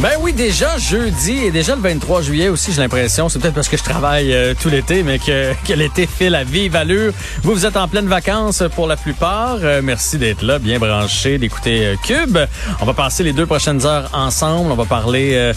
Ben oui, déjà jeudi et déjà le 23 juillet aussi, j'ai l'impression. C'est peut-être parce que je travaille euh, tout l'été, mais que, que l'été file à vive allure. Vous, vous êtes en pleine vacances pour la plupart. Euh, merci d'être là, bien branché, d'écouter euh, Cube. On va passer les deux prochaines heures ensemble. On va parler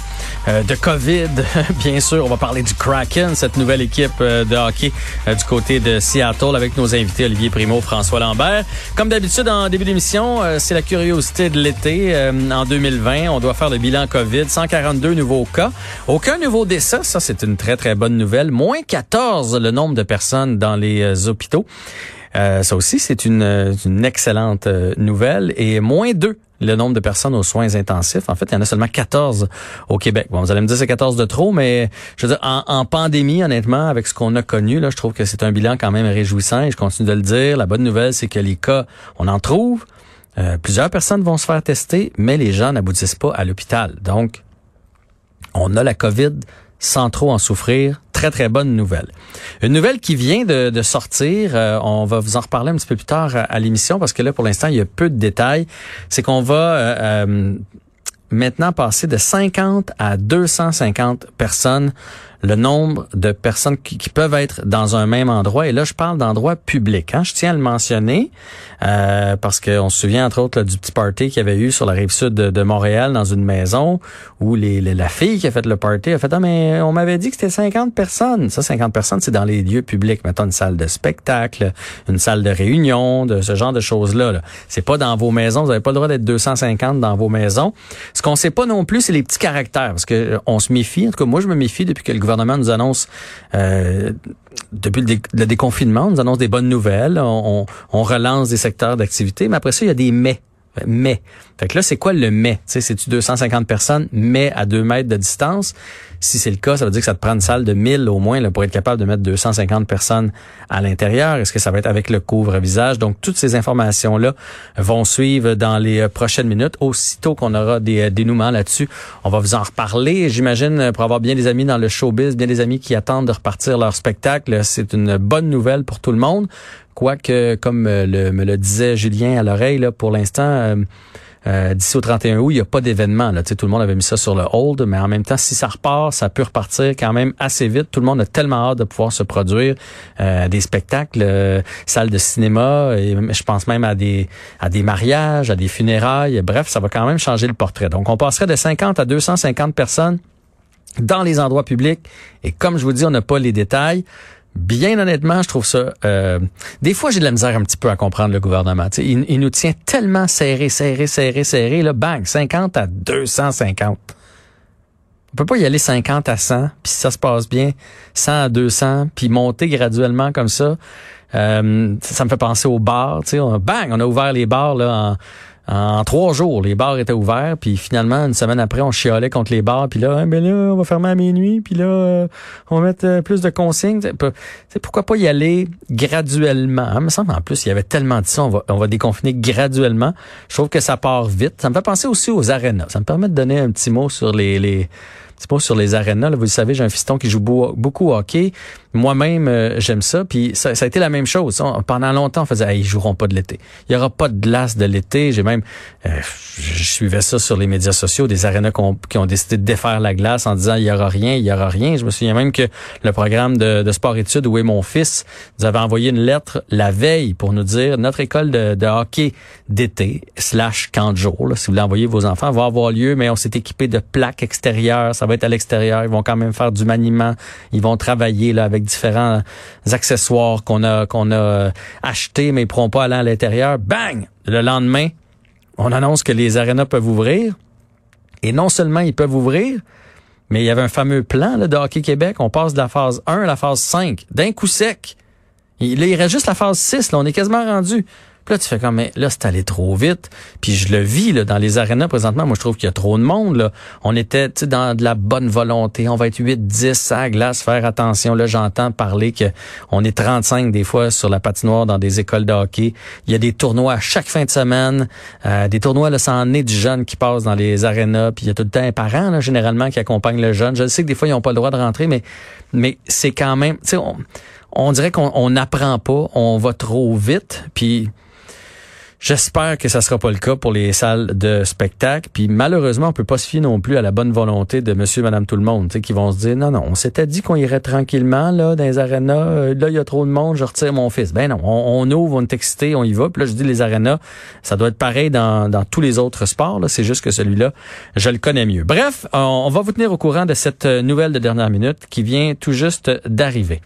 de COVID, bien sûr. On va parler du Kraken, cette nouvelle équipe de hockey du côté de Seattle avec nos invités Olivier Primo, François Lambert. Comme d'habitude, en début d'émission, c'est la curiosité de l'été. en 2020, on doit faire le bilan COVID 142 nouveaux cas. Aucun nouveau décès, ça c'est une très très bonne nouvelle. Moins 14 le nombre de personnes dans les euh, hôpitaux. Euh, ça aussi, c'est une, euh, une, excellente nouvelle. Et moins 2 le nombre de personnes aux soins intensifs. En fait, il y en a seulement 14 au Québec. Bon, vous allez me dire c'est 14 de trop, mais je veux dire, en, en pandémie, honnêtement, avec ce qu'on a connu, là, je trouve que c'est un bilan quand même réjouissant et je continue de le dire. La bonne nouvelle, c'est que les cas, on en trouve, euh, plusieurs personnes vont se faire tester, mais les gens n'aboutissent pas à l'hôpital. Donc, on a la COVID sans trop en souffrir. Très, très bonne nouvelle. Une nouvelle qui vient de, sortir, euh, on va vous en reparler un petit peu plus tard à, l'émission parce que là, pour l'instant, il y a peu de détails. C'est qu'on va euh, maintenant passer de 50 à 250 personnes le nombre de personnes qui, peuvent être dans un même endroit. Et là, je parle d'endroits publics. Hein. Je tiens à le mentionner euh, parce qu'on se souvient entre autres du petit party qu'il y avait eu sur la rive sud de, Montréal dans une maison où les, la fille qui a fait le party a fait ah mais on m'avait dit que c'était 50 personnes. Ça 50 personnes c'est dans les lieux publics, mettons une salle de spectacle, une salle de réunion, de ce genre de choses là. C'est pas dans vos maisons, vous n'avez pas le droit d'être 250 dans vos maisons. Ce qu'on sait pas non plus c'est les petits caractères parce que euh, on se méfie. En tout cas moi je me méfie depuis que le gouvernement nous annonce euh, depuis le, déconfinement, on nous annonce des bonnes nouvelles, on, relance des secteurs d'activité, mais après ça, il y a des mais mais. Fait que là, c'est quoi le mais? C'est-tu 250 personnes, mais à deux mètres de distance? Si c'est le cas, ça veut dire que ça te prend une salle de 1000 au moins là, pour être capable de mettre 250 personnes à l'intérieur. Est-ce que ça va être avec le couvre-visage? Donc, toutes ces informations-là vont suivre dans les euh, prochaines minutes. Aussitôt qu'on aura des euh, dénouements là-dessus, on va vous en reparler. J'imagine, euh, pour avoir bien des amis dans le showbiz, bien des amis qui attendent de repartir leur spectacle, c'est une bonne nouvelle pour tout le monde. Quoique, comme le, me le disait Julien à l'oreille, pour l'instant, d'ici au 31 août, il n'y a pas d'événement. Tout le monde avait mis ça sur le hold, mais en même temps, si ça repart, ça peut repartir quand même assez vite. Tout le monde a tellement hâte de pouvoir se produire euh, des spectacles, euh, salles de cinéma, et je pense même à des à des mariages, à des funérailles. Bref, ça va quand même changer le portrait. Donc, on passerait de 50 à 250 personnes dans les endroits publics. Et comme je vous dis, on n'a pas les détails. Bien honnêtement, je trouve ça. Euh, des fois, j'ai de la misère un petit peu à comprendre le gouvernement. Il, il, nous tient tellement serré, serré, serré, serré. Là, bang, 50 à 250. On peut pas y aller 50 à 100, puis si ça se passe bien, 100 à 200, puis monter graduellement comme ça. Euh, ça me fait penser aux bars. Bang, on a ouvert les bars là en en trois jours, les bars étaient ouverts, puis finalement, une semaine après, on chialait contre les bars, puis là, ben là, on va fermer à minuit, puis là, euh, on va mettre euh, plus de consignes. C'est pourquoi pas y aller graduellement? Il me semble en plus, il y avait tellement de ça, on va, on va déconfiner graduellement. Je trouve que ça part vite. Ça me fait penser aussi aux arénas. Ça me permet de donner un petit mot sur les, les c'est pas sur les arénas. Là, vous le savez, j'ai un fiston qui joue beaucoup au hockey. Moi-même, euh, j'aime ça. Puis ça, ça, a été la même chose. pendant longtemps, on faisait, hey, ils joueront pas de l'été. Il y aura pas de glace de l'été. J'ai même, euh, je suivais ça sur les médias sociaux, des arénas qui ont décidé de défaire la glace en disant, il y aura rien, il y aura rien. Je me souviens même que le programme de, de sport-études où est mon fils nous avait envoyé une lettre la veille pour nous dire, notre école de, de hockey d'été slash camp jour, si vous voulez envoyer vos enfants, va avoir lieu, mais on s'est équipé de plaques extérieures. Ça va à l'extérieur, ils vont quand même faire du maniement, ils vont travailler là avec différents accessoires qu'on a qu'on a euh, achetés mais ils pourront pas aller à l'intérieur. Bang, le lendemain, on annonce que les arénas peuvent ouvrir et non seulement ils peuvent ouvrir, mais il y avait un fameux plan là, de Hockey Québec, on passe de la phase 1 à la phase 5 d'un coup sec. Il, là, il reste juste la phase 6, là, on est quasiment rendu. Puis là, tu fais comme, mais là, c'est allé trop vite. Puis je le vis là, dans les arénas présentement. Moi, je trouve qu'il y a trop de monde. Là. On était dans de la bonne volonté. On va être 8, 10 à la glace, faire attention. Là, j'entends parler que on est 35 des fois sur la patinoire dans des écoles de hockey. Il y a des tournois à chaque fin de semaine. Euh, des tournois, là, sans nez du jeune qui passe dans les arénas. Puis il y a tout le temps un parent, là, généralement, qui accompagne le jeune. Je sais que des fois, ils n'ont pas le droit de rentrer, mais, mais c'est quand même... Tu sais, on, on dirait qu'on n'apprend pas. On va trop vite. Puis J'espère que ça sera pas le cas pour les salles de spectacle. Puis malheureusement, on peut pas se fier non plus à la bonne volonté de monsieur, madame, tout le monde, qui vont se dire, non, non, on s'était dit qu'on irait tranquillement là dans les arénas. Euh, là, il y a trop de monde, je retire mon fils. Ben non, on, ouvre, on est excité, on y va. Puis là, je dis les arénas, ça doit être pareil dans, dans tous les autres sports. C'est juste que celui-là, je le connais mieux. Bref, on va vous tenir au courant de cette nouvelle de dernière minute qui vient tout juste d'arriver.